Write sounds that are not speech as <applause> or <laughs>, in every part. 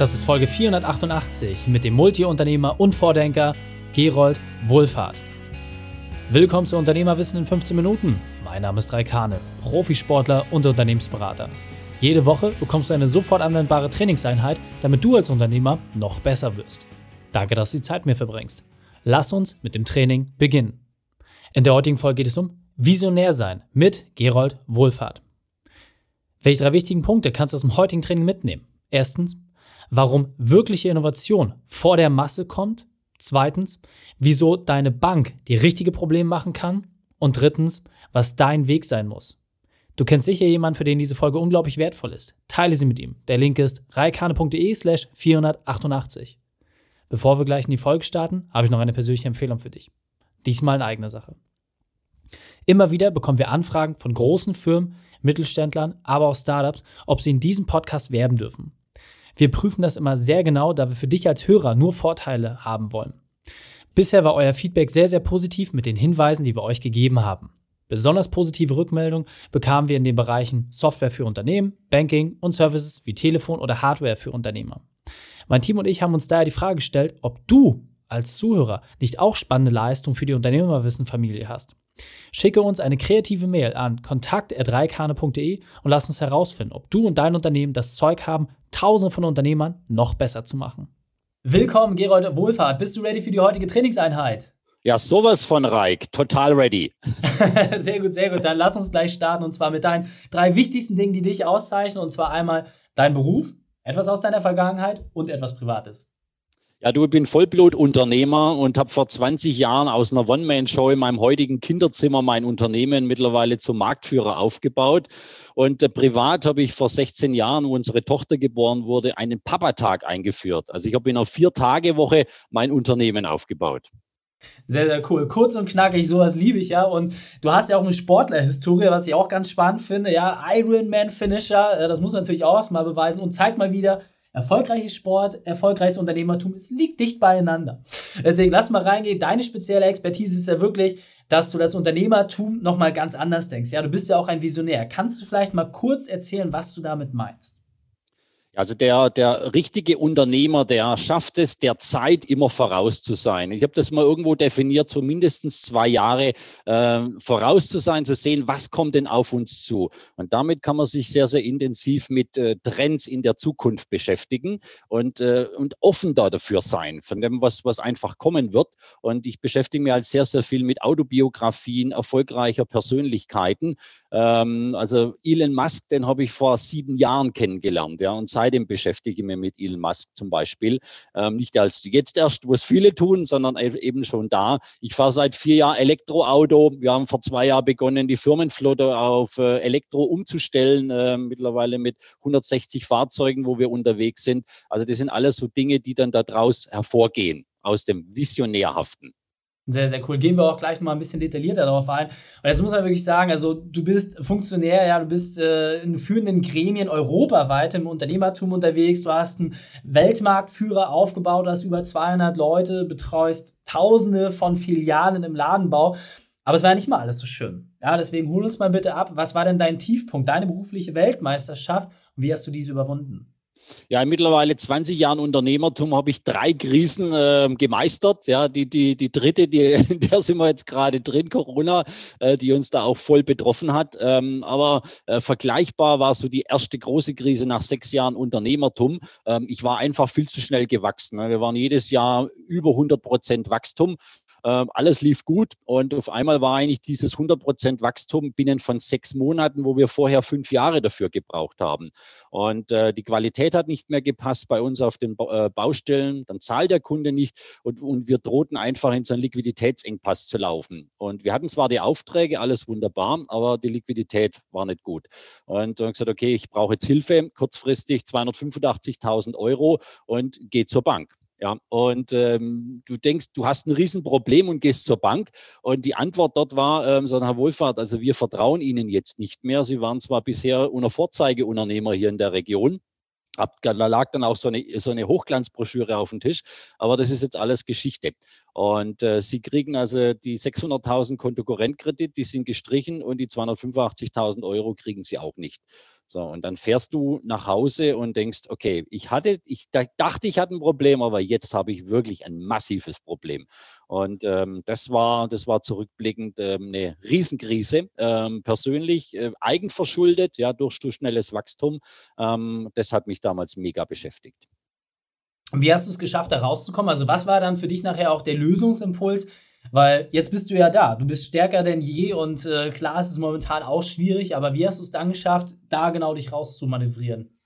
Das ist Folge 488 mit dem Multiunternehmer und Vordenker Gerold Wohlfahrt. Willkommen zu Unternehmerwissen in 15 Minuten. Mein Name ist Raikane, Profisportler und Unternehmensberater. Jede Woche bekommst du eine sofort anwendbare Trainingseinheit, damit du als Unternehmer noch besser wirst. Danke, dass du die Zeit mir verbringst. Lass uns mit dem Training beginnen. In der heutigen Folge geht es um Visionär sein mit Gerold Wohlfahrt. Welche drei wichtigen Punkte kannst du aus dem heutigen Training mitnehmen? Erstens, warum wirkliche Innovation vor der Masse kommt. Zweitens, wieso deine Bank die richtige Probleme machen kann. Und drittens, was dein Weg sein muss. Du kennst sicher jemanden, für den diese Folge unglaublich wertvoll ist. Teile sie mit ihm. Der Link ist reikane.de slash 488. Bevor wir gleich in die Folge starten, habe ich noch eine persönliche Empfehlung für dich. Diesmal in eigener Sache. Immer wieder bekommen wir Anfragen von großen Firmen, Mittelständlern, aber auch Startups, ob sie in diesem Podcast werben dürfen. Wir prüfen das immer sehr genau, da wir für dich als Hörer nur Vorteile haben wollen. Bisher war euer Feedback sehr, sehr positiv mit den Hinweisen, die wir euch gegeben haben. Besonders positive Rückmeldungen bekamen wir in den Bereichen Software für Unternehmen, Banking und Services wie Telefon oder Hardware für Unternehmer. Mein Team und ich haben uns daher die Frage gestellt, ob du als Zuhörer nicht auch spannende Leistungen für die Unternehmerwissen-Familie hast. Schicke uns eine kreative Mail an kontakt.reikane.de und lass uns herausfinden, ob du und dein Unternehmen das Zeug haben, tausende von Unternehmern noch besser zu machen. Willkommen, Gerold Wohlfahrt. Bist du ready für die heutige Trainingseinheit? Ja, sowas von Reik. Total ready. <laughs> sehr gut, sehr gut. Dann lass uns gleich starten und zwar mit deinen drei wichtigsten Dingen, die dich auszeichnen. Und zwar einmal dein Beruf, etwas aus deiner Vergangenheit und etwas Privates. Ja, du, ich bin Vollblutunternehmer und habe vor 20 Jahren aus einer One-Man-Show in meinem heutigen Kinderzimmer mein Unternehmen mittlerweile zum Marktführer aufgebaut. Und äh, privat habe ich vor 16 Jahren, wo unsere Tochter geboren wurde, einen Papatag eingeführt. Also ich habe in einer Vier-Tage-Woche mein Unternehmen aufgebaut. Sehr, sehr cool. Kurz und knackig, sowas liebe ich ja. Und du hast ja auch eine Sportlerhistorie, was ich auch ganz spannend finde. Ja, Ironman-Finisher, äh, das muss natürlich auch erstmal beweisen und zeigt mal wieder, Erfolgreiches Sport, erfolgreiches Unternehmertum, es liegt dicht beieinander. Deswegen lass mal reingehen. Deine spezielle Expertise ist ja wirklich, dass du das Unternehmertum nochmal ganz anders denkst. Ja, du bist ja auch ein Visionär. Kannst du vielleicht mal kurz erzählen, was du damit meinst? Also der, der richtige Unternehmer, der schafft es, der Zeit immer voraus zu sein. Ich habe das mal irgendwo definiert, so mindestens zwei Jahre äh, voraus zu sein, zu sehen, was kommt denn auf uns zu. Und damit kann man sich sehr, sehr intensiv mit äh, Trends in der Zukunft beschäftigen und, äh, und offen da dafür sein, von dem, was, was einfach kommen wird. Und ich beschäftige mich halt sehr, sehr viel mit Autobiografien erfolgreicher Persönlichkeiten. Ähm, also Elon Musk, den habe ich vor sieben Jahren kennengelernt. Ja, und seitdem beschäftige ich mich mit Elon Musk zum Beispiel. Ähm, nicht als jetzt erst, was viele tun, sondern eben schon da. Ich fahre seit vier Jahren Elektroauto. Wir haben vor zwei Jahren begonnen, die Firmenflotte auf äh, Elektro umzustellen, äh, mittlerweile mit 160 Fahrzeugen, wo wir unterwegs sind. Also das sind alles so Dinge, die dann daraus hervorgehen, aus dem Visionärhaften. Sehr, sehr cool. Gehen wir auch gleich mal ein bisschen detaillierter darauf ein. Und jetzt muss man wirklich sagen, also du bist Funktionär, ja, du bist äh, in führenden Gremien europaweit im Unternehmertum unterwegs. Du hast einen Weltmarktführer aufgebaut, hast über 200 Leute, betreust Tausende von Filialen im Ladenbau. Aber es war ja nicht mal alles so schön. Ja, deswegen hol uns mal bitte ab. Was war denn dein Tiefpunkt, deine berufliche Weltmeisterschaft und wie hast du diese überwunden? Ja, in mittlerweile 20 Jahren Unternehmertum habe ich drei Krisen äh, gemeistert. Ja, die, die, die dritte, die, <laughs> in der sind wir jetzt gerade drin, Corona, äh, die uns da auch voll betroffen hat. Ähm, aber äh, vergleichbar war so die erste große Krise nach sechs Jahren Unternehmertum. Ähm, ich war einfach viel zu schnell gewachsen. Wir waren jedes Jahr über 100 Prozent Wachstum. Ähm, alles lief gut und auf einmal war eigentlich dieses 100% Wachstum binnen von sechs Monaten, wo wir vorher fünf Jahre dafür gebraucht haben. Und äh, die Qualität hat nicht mehr gepasst bei uns auf den äh, Baustellen, dann zahlt der Kunde nicht und, und wir drohten einfach in so einen Liquiditätsengpass zu laufen. Und wir hatten zwar die Aufträge, alles wunderbar, aber die Liquidität war nicht gut. Und dann gesagt, okay, ich brauche jetzt Hilfe, kurzfristig 285.000 Euro und gehe zur Bank. Ja, und ähm, du denkst, du hast ein Riesenproblem und gehst zur Bank. Und die Antwort dort war, ähm, so, Herr Wohlfahrt, also wir vertrauen Ihnen jetzt nicht mehr. Sie waren zwar bisher unter Vorzeigeunternehmer hier in der Region. Da lag dann auch so eine, so eine Hochglanzbroschüre auf dem Tisch, aber das ist jetzt alles Geschichte. Und äh, Sie kriegen also die 600.000 Kontokorrentkredit, die sind gestrichen und die 285.000 Euro kriegen Sie auch nicht. So, und dann fährst du nach Hause und denkst, okay, ich hatte, ich dachte, ich hatte ein Problem, aber jetzt habe ich wirklich ein massives Problem. Und ähm, das war, das war zurückblickend ähm, eine Riesenkrise. Ähm, persönlich äh, eigenverschuldet, ja, durch, durch schnelles Wachstum. Ähm, das hat mich damals mega beschäftigt. Wie hast du es geschafft, da rauszukommen? Also, was war dann für dich nachher auch der Lösungsimpuls? Weil jetzt bist du ja da, du bist stärker denn je und äh, klar, es ist momentan auch schwierig, aber wie hast du es dann geschafft, da genau dich rauszumanövrieren?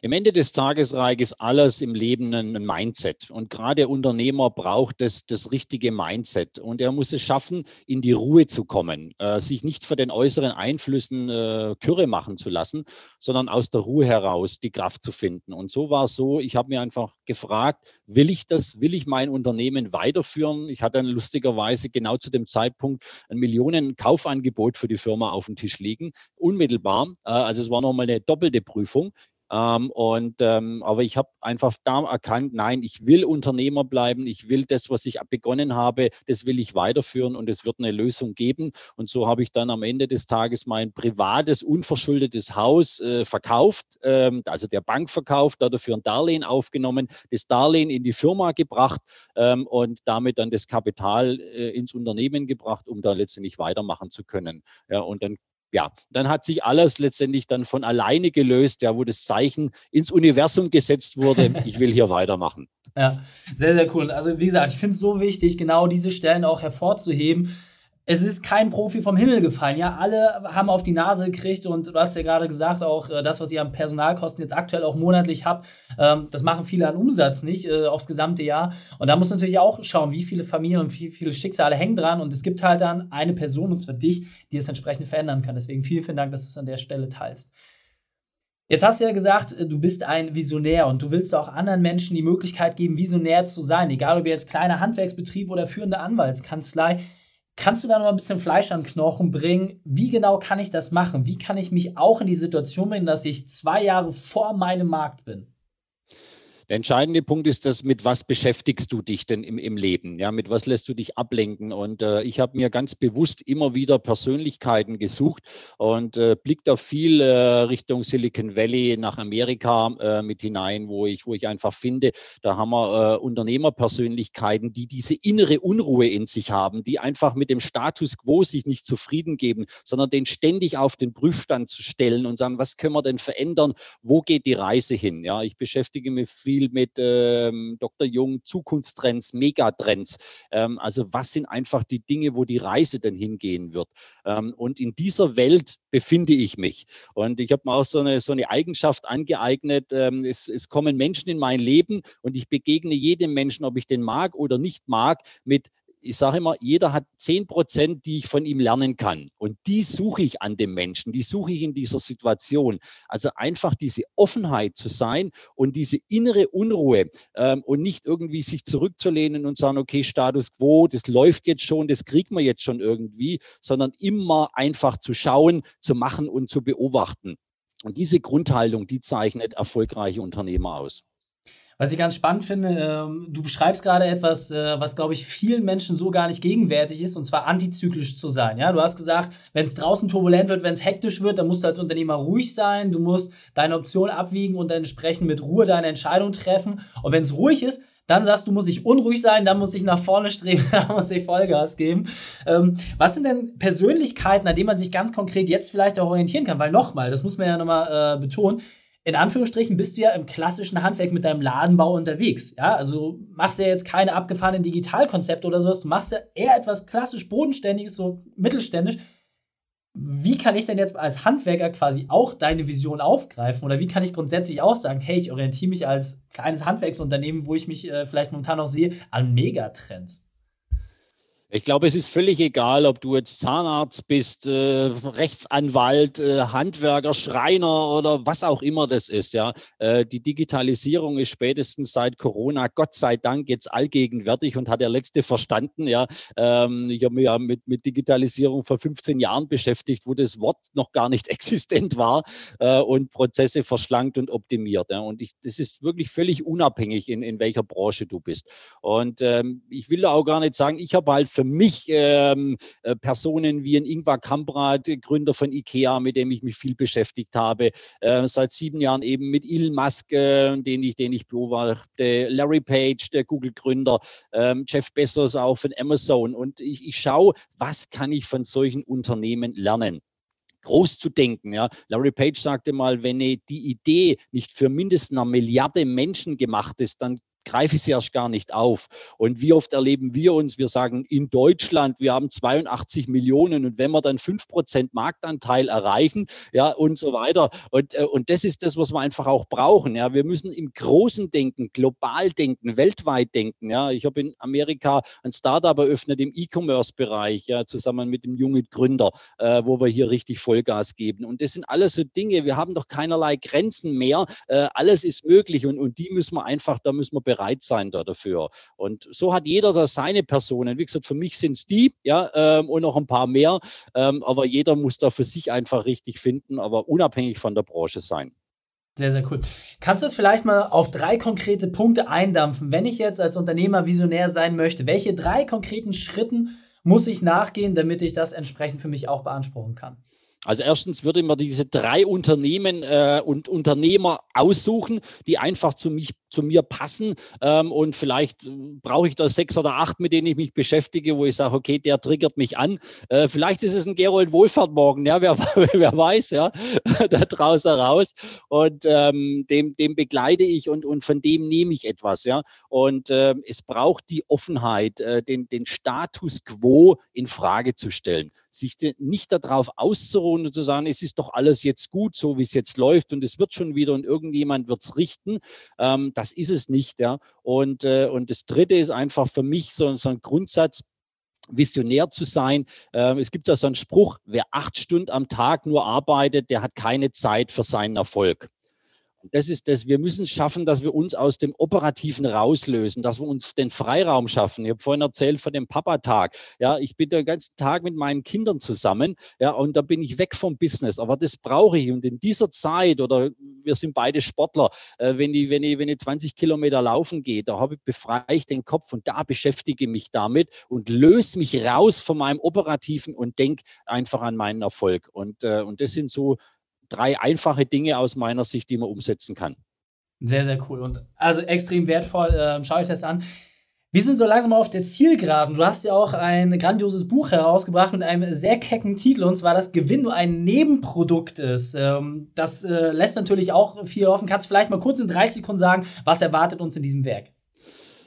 Im Ende des Tages, ist alles im Leben ein Mindset. Und gerade der Unternehmer braucht das, das richtige Mindset. Und er muss es schaffen, in die Ruhe zu kommen, äh, sich nicht von den äußeren Einflüssen äh, Kürre machen zu lassen, sondern aus der Ruhe heraus die Kraft zu finden. Und so war es so, ich habe mir einfach gefragt, will ich das, will ich mein Unternehmen weiterführen? Ich hatte dann lustigerweise genau zu dem Zeitpunkt ein Millionen Kaufangebot für die Firma auf dem Tisch liegen, unmittelbar. Äh, also es war nochmal eine doppelte Prüfung. Ähm, und ähm, aber ich habe einfach da erkannt, nein, ich will Unternehmer bleiben, ich will das, was ich begonnen habe, das will ich weiterführen und es wird eine Lösung geben. Und so habe ich dann am Ende des Tages mein privates, unverschuldetes Haus äh, verkauft, ähm, also der Bank verkauft, dafür ein Darlehen aufgenommen, das Darlehen in die Firma gebracht ähm, und damit dann das Kapital äh, ins Unternehmen gebracht, um da letztendlich weitermachen zu können. Ja, und dann ja, dann hat sich alles letztendlich dann von alleine gelöst, ja, wo das Zeichen ins Universum gesetzt wurde, <laughs> ich will hier weitermachen. Ja, sehr, sehr cool. Also wie gesagt, ich finde es so wichtig, genau diese Stellen auch hervorzuheben, es ist kein Profi vom Himmel gefallen. Ja, alle haben auf die Nase gekriegt und du hast ja gerade gesagt, auch äh, das, was ihr an Personalkosten jetzt aktuell auch monatlich habt, ähm, das machen viele an Umsatz nicht äh, aufs gesamte Jahr. Und da muss man natürlich auch schauen, wie viele Familien und wie viele Schicksale hängen dran. Und es gibt halt dann eine Person, und zwar dich, die es entsprechend verändern kann. Deswegen vielen, vielen Dank, dass du es an der Stelle teilst. Jetzt hast du ja gesagt, äh, du bist ein Visionär und du willst auch anderen Menschen die Möglichkeit geben, visionär zu sein. Egal ob jetzt kleiner Handwerksbetrieb oder führende Anwaltskanzlei. Kannst du da noch ein bisschen Fleisch an Knochen bringen? Wie genau kann ich das machen? Wie kann ich mich auch in die Situation bringen, dass ich zwei Jahre vor meinem Markt bin? Der entscheidende Punkt ist, dass mit was beschäftigst du dich denn im, im Leben? Ja, mit was lässt du dich ablenken? Und äh, ich habe mir ganz bewusst immer wieder Persönlichkeiten gesucht und äh, blick da viel äh, Richtung Silicon Valley nach Amerika äh, mit hinein, wo ich, wo ich einfach finde, da haben wir äh, Unternehmerpersönlichkeiten, die diese innere Unruhe in sich haben, die einfach mit dem Status quo sich nicht zufrieden geben, sondern den ständig auf den Prüfstand zu stellen und sagen, was können wir denn verändern? Wo geht die Reise hin? Ja, ich beschäftige mich viel viel mit ähm, Dr. Jung, Zukunftstrends, Megatrends. Ähm, also was sind einfach die Dinge, wo die Reise denn hingehen wird? Ähm, und in dieser Welt befinde ich mich. Und ich habe mir auch so eine, so eine Eigenschaft angeeignet. Ähm, es, es kommen Menschen in mein Leben und ich begegne jedem Menschen, ob ich den mag oder nicht mag, mit ich sage immer, jeder hat zehn Prozent, die ich von ihm lernen kann. Und die suche ich an dem Menschen, die suche ich in dieser Situation. Also einfach diese Offenheit zu sein und diese innere Unruhe ähm, und nicht irgendwie sich zurückzulehnen und sagen, okay, Status quo, das läuft jetzt schon, das kriegen wir jetzt schon irgendwie, sondern immer einfach zu schauen, zu machen und zu beobachten. Und diese Grundhaltung, die zeichnet erfolgreiche Unternehmer aus. Was ich ganz spannend finde, ähm, du beschreibst gerade etwas, äh, was, glaube ich, vielen Menschen so gar nicht gegenwärtig ist, und zwar antizyklisch zu sein. Ja, du hast gesagt, wenn es draußen turbulent wird, wenn es hektisch wird, dann musst du als Unternehmer ruhig sein, du musst deine Option abwiegen und entsprechend mit Ruhe deine Entscheidung treffen. Und wenn es ruhig ist, dann sagst du, muss ich unruhig sein, dann muss ich nach vorne streben, <laughs> dann muss ich Vollgas geben. Ähm, was sind denn Persönlichkeiten, an denen man sich ganz konkret jetzt vielleicht auch orientieren kann? Weil nochmal, das muss man ja nochmal äh, betonen, in Anführungsstrichen bist du ja im klassischen Handwerk mit deinem Ladenbau unterwegs. Ja, also machst ja jetzt keine abgefahrenen Digitalkonzepte oder sowas. Du machst ja eher etwas klassisch bodenständiges, so mittelständisch. Wie kann ich denn jetzt als Handwerker quasi auch deine Vision aufgreifen? Oder wie kann ich grundsätzlich auch sagen, hey, ich orientiere mich als kleines Handwerksunternehmen, wo ich mich äh, vielleicht momentan noch sehe, an Megatrends? Ich glaube, es ist völlig egal, ob du jetzt Zahnarzt bist, äh, Rechtsanwalt, äh, Handwerker, Schreiner oder was auch immer das ist. Ja, äh, die Digitalisierung ist spätestens seit Corona, Gott sei Dank, jetzt allgegenwärtig und hat der letzte verstanden. Ja, ähm, ich habe mich ja mit, mit Digitalisierung vor 15 Jahren beschäftigt, wo das Wort noch gar nicht <laughs> existent war äh, und Prozesse verschlankt und optimiert. Ja, und ich, das ist wirklich völlig unabhängig, in, in welcher Branche du bist. Und ähm, ich will da auch gar nicht sagen, ich habe halt für mich ähm, äh, Personen wie ein Ingvar Kamprad, Gründer von IKEA, mit dem ich mich viel beschäftigt habe, äh, seit sieben Jahren eben mit Elon Musk, äh, den ich, den ich beobachte, Larry Page, der Google-Gründer, ähm, Jeff Bezos auch von Amazon. Und ich, ich schaue, was kann ich von solchen Unternehmen lernen? groß zu denken. Ja. Larry Page sagte mal, wenn die Idee nicht für mindestens eine Milliarde Menschen gemacht ist, dann greife ich sie erst gar nicht auf. Und wie oft erleben wir uns, wir sagen in Deutschland, wir haben 82 Millionen und wenn wir dann 5% Marktanteil erreichen, ja, und so weiter. Und, äh, und das ist das, was wir einfach auch brauchen. Ja. Wir müssen im Großen denken, global denken, weltweit denken. Ja. Ich habe in Amerika ein Startup eröffnet im E-Commerce-Bereich, ja, zusammen mit dem jungen Gründer, äh, wo wir hier richtig Vollgas geben. Und das sind alles so Dinge, wir haben doch keinerlei Grenzen mehr. Äh, alles ist möglich und, und die müssen wir einfach, da müssen wir bereit sein da dafür. Und so hat jeder da seine Personen. Wie gesagt, für mich sind es die, ja, ähm, und noch ein paar mehr. Ähm, aber jeder muss da für sich einfach richtig finden, aber unabhängig von der Branche sein. Sehr, sehr cool. Kannst du es vielleicht mal auf drei konkrete Punkte eindampfen? Wenn ich jetzt als Unternehmer visionär sein möchte, welche drei konkreten Schritten muss ich nachgehen, damit ich das entsprechend für mich auch beanspruchen kann? Also erstens würde man diese drei Unternehmen äh, und Unternehmer aussuchen, die einfach zu, mich, zu mir passen. Ähm, und vielleicht äh, brauche ich da sechs oder acht, mit denen ich mich beschäftige, wo ich sage, okay, der triggert mich an. Äh, vielleicht ist es ein Gerold Wohlfahrt morgen, ja, wer, <laughs> wer weiß, ja, <laughs> da draußen raus. Und ähm, dem, dem begleite ich und, und von dem nehme ich etwas, ja. Und äh, es braucht die Offenheit, äh, den, den Status quo in Frage zu stellen, sich nicht darauf auszuruhen, und zu sagen, es ist doch alles jetzt gut, so wie es jetzt läuft und es wird schon wieder und irgendjemand wird es richten. Ähm, das ist es nicht. Ja. Und, äh, und das Dritte ist einfach für mich so, so ein Grundsatz, visionär zu sein. Ähm, es gibt ja so einen Spruch, wer acht Stunden am Tag nur arbeitet, der hat keine Zeit für seinen Erfolg. Das ist das. Wir müssen schaffen, dass wir uns aus dem Operativen rauslösen, dass wir uns den Freiraum schaffen. Ich habe vorhin erzählt von dem Papa-Tag. Ja, ich bin den ganzen Tag mit meinen Kindern zusammen. Ja, und da bin ich weg vom Business. Aber das brauche ich. Und in dieser Zeit, oder wir sind beide Sportler, äh, wenn ich, wenn ich, wenn ich 20 Kilometer laufen gehe, da habe ich befreie ich den Kopf und da beschäftige ich mich damit und löse mich raus von meinem Operativen und denke einfach an meinen Erfolg. Und, äh, und das sind so drei einfache Dinge aus meiner Sicht, die man umsetzen kann. Sehr, sehr cool und also extrem wertvoll. Schaue ich das an. Wir sind so langsam auf der Zielgeraden. Du hast ja auch ein grandioses Buch herausgebracht mit einem sehr kecken Titel, und zwar das Gewinn nur ein Nebenprodukt ist. Ähm, das äh, lässt natürlich auch viel offen. Kannst vielleicht mal kurz in 30 Sekunden sagen, was erwartet uns in diesem Werk?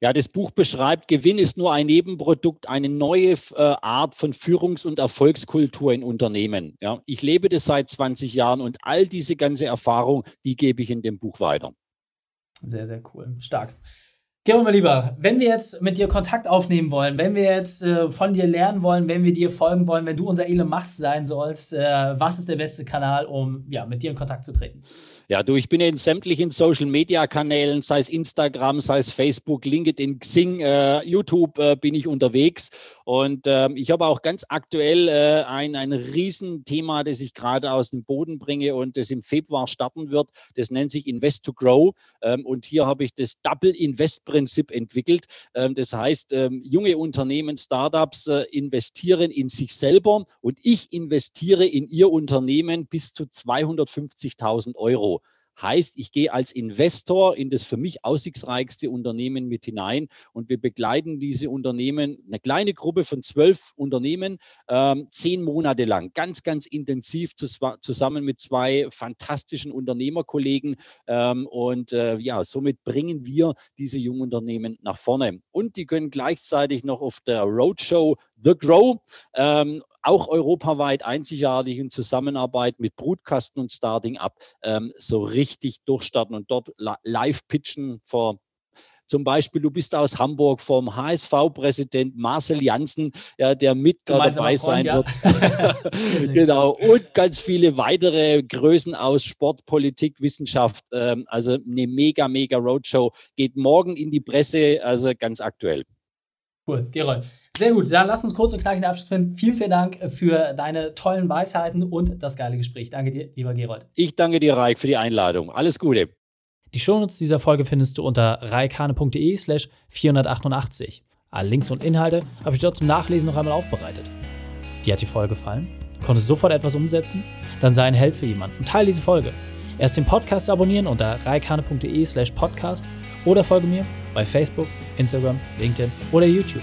Ja, das Buch beschreibt, Gewinn ist nur ein Nebenprodukt, eine neue äh, Art von Führungs- und Erfolgskultur in Unternehmen. Ja, ich lebe das seit 20 Jahren und all diese ganze Erfahrung, die gebe ich in dem Buch weiter. Sehr, sehr cool. Stark. Gero, mein Lieber, wenn wir jetzt mit dir Kontakt aufnehmen wollen, wenn wir jetzt äh, von dir lernen wollen, wenn wir dir folgen wollen, wenn du unser Elon Musk sein sollst, äh, was ist der beste Kanal, um ja, mit dir in Kontakt zu treten? Ja, du, ich bin in sämtlichen Social Media Kanälen, sei es Instagram, sei es Facebook, LinkedIn, Xing, äh, YouTube äh, bin ich unterwegs. Und ähm, ich habe auch ganz aktuell äh, ein, ein Riesenthema, das ich gerade aus dem Boden bringe und das im Februar starten wird. Das nennt sich Invest to Grow. Ähm, und hier habe ich das Double Invest Prinzip entwickelt. Ähm, das heißt, ähm, junge Unternehmen, Startups äh, investieren in sich selber und ich investiere in ihr Unternehmen bis zu 250.000 Euro. Heißt, ich gehe als Investor in das für mich aussichtsreichste Unternehmen mit hinein und wir begleiten diese Unternehmen, eine kleine Gruppe von zwölf Unternehmen, ähm, zehn Monate lang, ganz, ganz intensiv zusammen mit zwei fantastischen Unternehmerkollegen. Ähm, und äh, ja, somit bringen wir diese jungen Unternehmen nach vorne. Und die können gleichzeitig noch auf der Roadshow The Grow, ähm, auch europaweit einzigartig in Zusammenarbeit mit Brutkasten und Starting Up, ähm, so richtig durchstarten und dort live pitchen vor zum Beispiel, du bist aus Hamburg vom HSV-Präsident Marcel Janssen, ja, der mit dabei Freund, sein ja. wird. <laughs> genau. Und ganz viele weitere Größen aus Sport, Politik, Wissenschaft. Ähm, also eine mega, mega Roadshow. Geht morgen in die Presse, also ganz aktuell. Cool, Gerold. Sehr gut, dann lass uns kurz und knackig den Abschluss finden. Vielen, vielen Dank für deine tollen Weisheiten und das geile Gespräch. Danke dir, lieber Gerold. Ich danke dir, Raik, für die Einladung. Alles Gute. Die Shownotes dieser Folge findest du unter reikane.de slash 488. Alle Links und Inhalte habe ich dort zum Nachlesen noch einmal aufbereitet. Dir hat die Folge gefallen? Konntest sofort etwas umsetzen? Dann sei ein Held für jemanden und teile diese Folge. Erst den Podcast abonnieren unter reikane.de slash podcast oder folge mir bei Facebook, Instagram, LinkedIn oder YouTube.